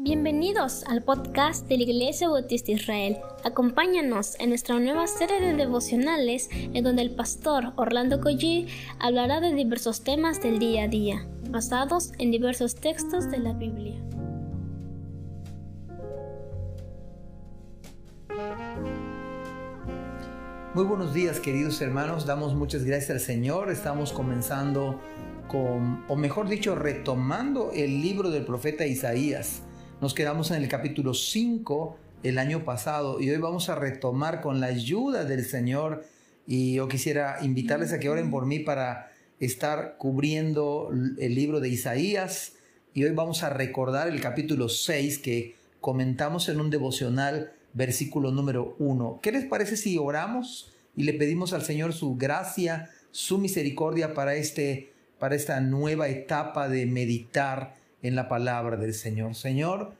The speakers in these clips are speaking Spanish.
Bienvenidos al podcast de la Iglesia Bautista Israel. Acompáñanos en nuestra nueva serie de devocionales en donde el pastor Orlando Collie hablará de diversos temas del día a día, basados en diversos textos de la Biblia. Muy buenos días queridos hermanos, damos muchas gracias al Señor, estamos comenzando con, o mejor dicho, retomando el libro del profeta Isaías. Nos quedamos en el capítulo 5 el año pasado y hoy vamos a retomar con la ayuda del Señor y yo quisiera invitarles a que oren por mí para estar cubriendo el libro de Isaías y hoy vamos a recordar el capítulo 6 que comentamos en un devocional versículo número 1. ¿Qué les parece si oramos y le pedimos al Señor su gracia, su misericordia para este para esta nueva etapa de meditar en la palabra del Señor. Señor,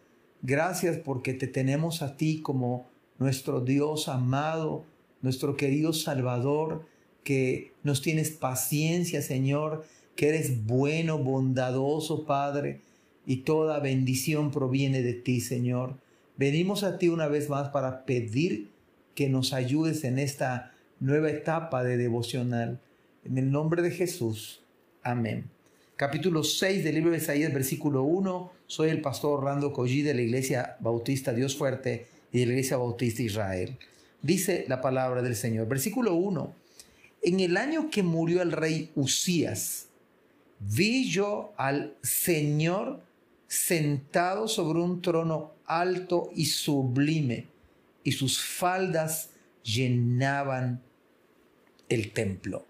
gracias porque te tenemos a ti como nuestro Dios amado, nuestro querido Salvador, que nos tienes paciencia, Señor, que eres bueno, bondadoso, Padre, y toda bendición proviene de ti, Señor. Venimos a ti una vez más para pedir que nos ayudes en esta nueva etapa de devocional. En el nombre de Jesús. Amén capítulo 6 del libro de Isaías, versículo 1. Soy el pastor Orlando Collí de la Iglesia Bautista Dios Fuerte y de la Iglesia Bautista Israel. Dice la palabra del Señor. Versículo 1. En el año que murió el rey Usías, vi yo al Señor sentado sobre un trono alto y sublime, y sus faldas llenaban el templo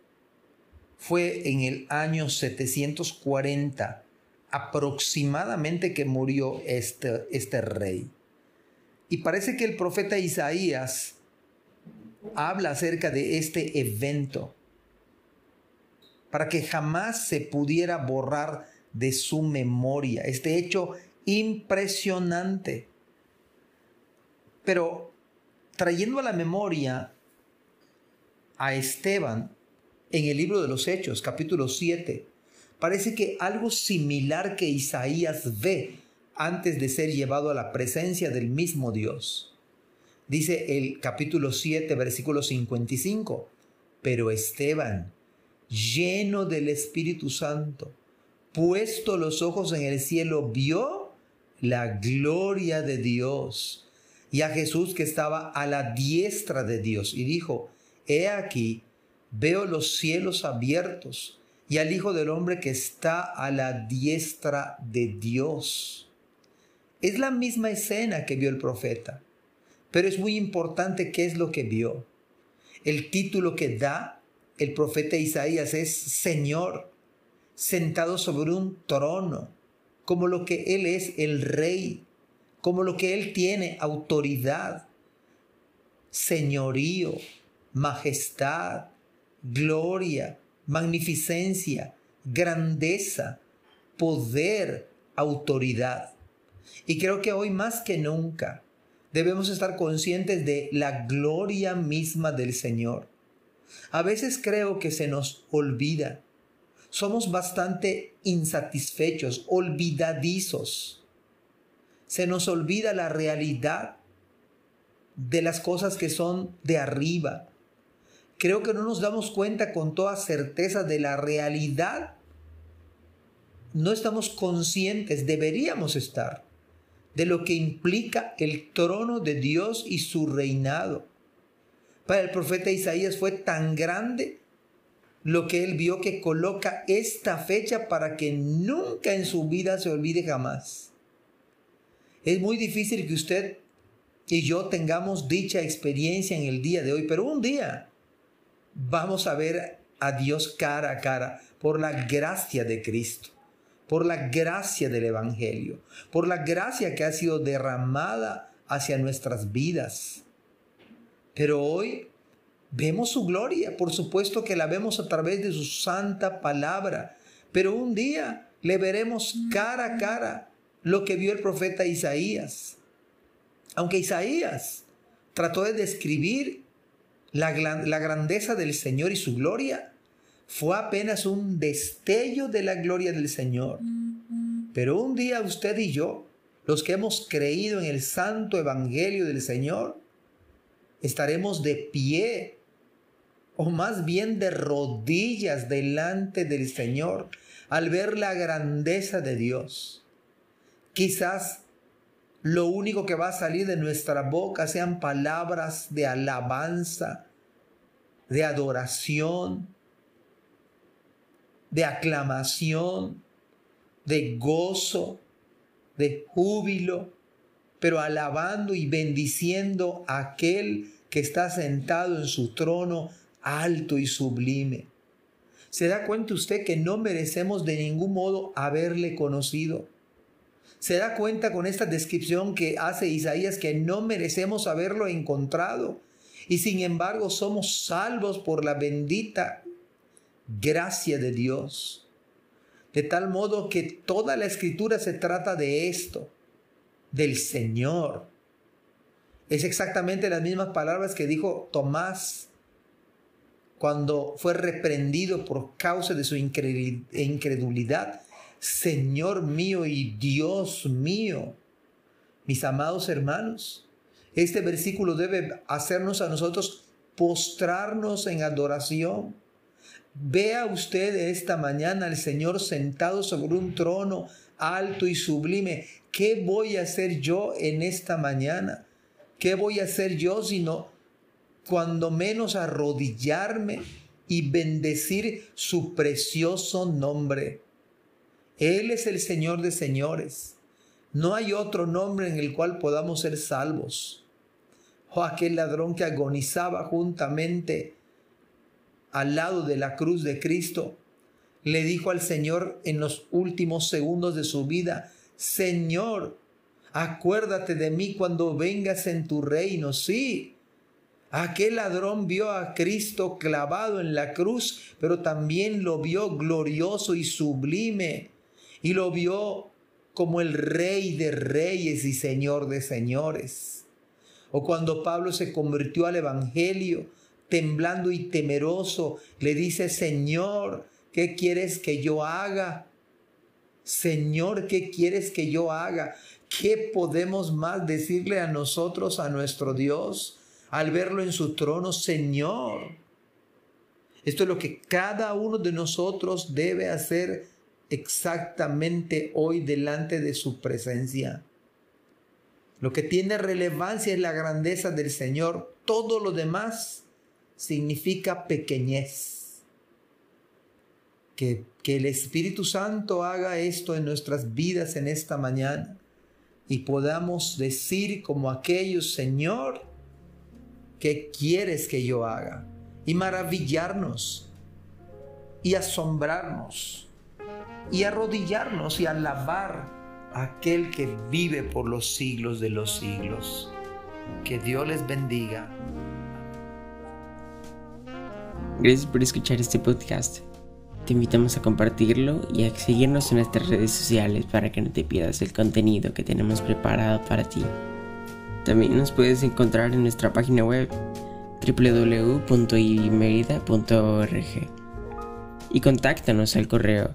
fue en el año 740 aproximadamente que murió este, este rey. Y parece que el profeta Isaías habla acerca de este evento para que jamás se pudiera borrar de su memoria este hecho impresionante. Pero trayendo a la memoria a Esteban, en el libro de los Hechos, capítulo 7, parece que algo similar que Isaías ve antes de ser llevado a la presencia del mismo Dios. Dice el capítulo 7, versículo 55, pero Esteban, lleno del Espíritu Santo, puesto los ojos en el cielo, vio la gloria de Dios y a Jesús que estaba a la diestra de Dios y dijo, he aquí, veo los cielos abiertos y al Hijo del Hombre que está a la diestra de Dios. Es la misma escena que vio el profeta, pero es muy importante qué es lo que vio. El título que da el profeta Isaías es Señor, sentado sobre un trono, como lo que Él es el rey, como lo que Él tiene autoridad, señorío, majestad, gloria, magnificencia, grandeza, poder, autoridad. Y creo que hoy más que nunca debemos estar conscientes de la gloria misma del Señor. A veces creo que se nos olvida. Somos bastante insatisfechos, olvidadizos. Se nos olvida la realidad de las cosas que son de arriba, creo que no nos damos cuenta con toda certeza de la realidad. No estamos conscientes, deberíamos estar, de lo que implica el trono de Dios y su reinado. Para el profeta Isaías fue tan grande lo que él vio que coloca esta fecha para que nunca en su vida se olvide jamás. Es muy difícil que usted y yo tengamos dicha experiencia en el día de hoy, pero un día vamos a ver a Dios cara a cara por la gracia de Cristo, por la gracia del Evangelio, por la gracia que ha sido derramada hacia nuestras vidas. Pero hoy vemos su gloria, por supuesto que la vemos a través de su santa palabra, pero un día le veremos cara a cara lo que vio el profeta Isaías. Aunque Isaías trató de describir la, grandeza del Señor y su gloria fue apenas un destello de la gloria del Señor. Pero un día usted y yo los que hemos creído en el santo evangelio del Señor, estaremos de pie o más bien de rodillas delante del Señor al ver la grandeza de Dios. Quizás lo único que va a salir de nuestra boca sean palabras de alabanza, de adoración, de aclamación, de gozo, de júbilo, pero alabando y bendiciendo a aquel que está sentado en su trono alto y sublime. ¿Se da cuenta usted que no merecemos de ningún modo haberle conocido? ¿Se da cuenta con esta descripción que hace Isaías que no merecemos haberlo encontrado? Y sin embargo somos salvos por la bendita gracia de Dios. De tal modo que toda la escritura se trata de esto, del Señor. Es exactamente las mismas palabras que dijo Tomás cuando fue reprendido por causa de su incredulidad. Señor mío y Dios mío. Mis amados hermanos, este versículo debe hacernos a nosotros postrarnos en adoración Vea usted esta mañana al Señor sentado sobre un trono alto y sublime. ¿Qué voy a hacer yo en esta mañana? ¿Qué voy a hacer yo sino cuando menos arrodillarme y bendecir su precioso nombre? Él es el Señor de señores. No hay otro nombre en el cual podamos ser salvos. O oh, aquel ladrón que agonizaba juntamente al lado de la cruz de Cristo, le dijo al Señor en los últimos segundos de su vida, Señor, acuérdate de mí cuando vengas en tu reino. Sí, aquel ladrón vio a Cristo clavado en la cruz, pero también lo vio glorioso y sublime, y lo vio como el rey de reyes y señor de señores. O cuando Pablo se convirtió al Evangelio, temblando y temeroso, le dice, Señor, ¿qué quieres que yo haga? Señor, ¿qué quieres que yo haga? ¿Qué podemos más decirle a nosotros, a nuestro Dios, al verlo en su trono, Señor? Esto es lo que cada uno de nosotros debe hacer exactamente hoy delante de su presencia. Lo que tiene relevancia es la grandeza del Señor. Todo lo demás significa pequeñez. Que, que el Espíritu Santo haga esto en nuestras vidas en esta mañana y podamos decir como aquellos, Señor, ¿qué quieres que yo haga? Y maravillarnos y asombrarnos y arrodillarnos y alabar a aquel que vive por los siglos de los siglos. Que Dios les bendiga. Gracias por escuchar este podcast. Te invitamos a compartirlo y a seguirnos en nuestras redes sociales para que no te pierdas el contenido que tenemos preparado para ti. También nos puedes encontrar en nuestra página web www.ibismerida.org y contáctanos al correo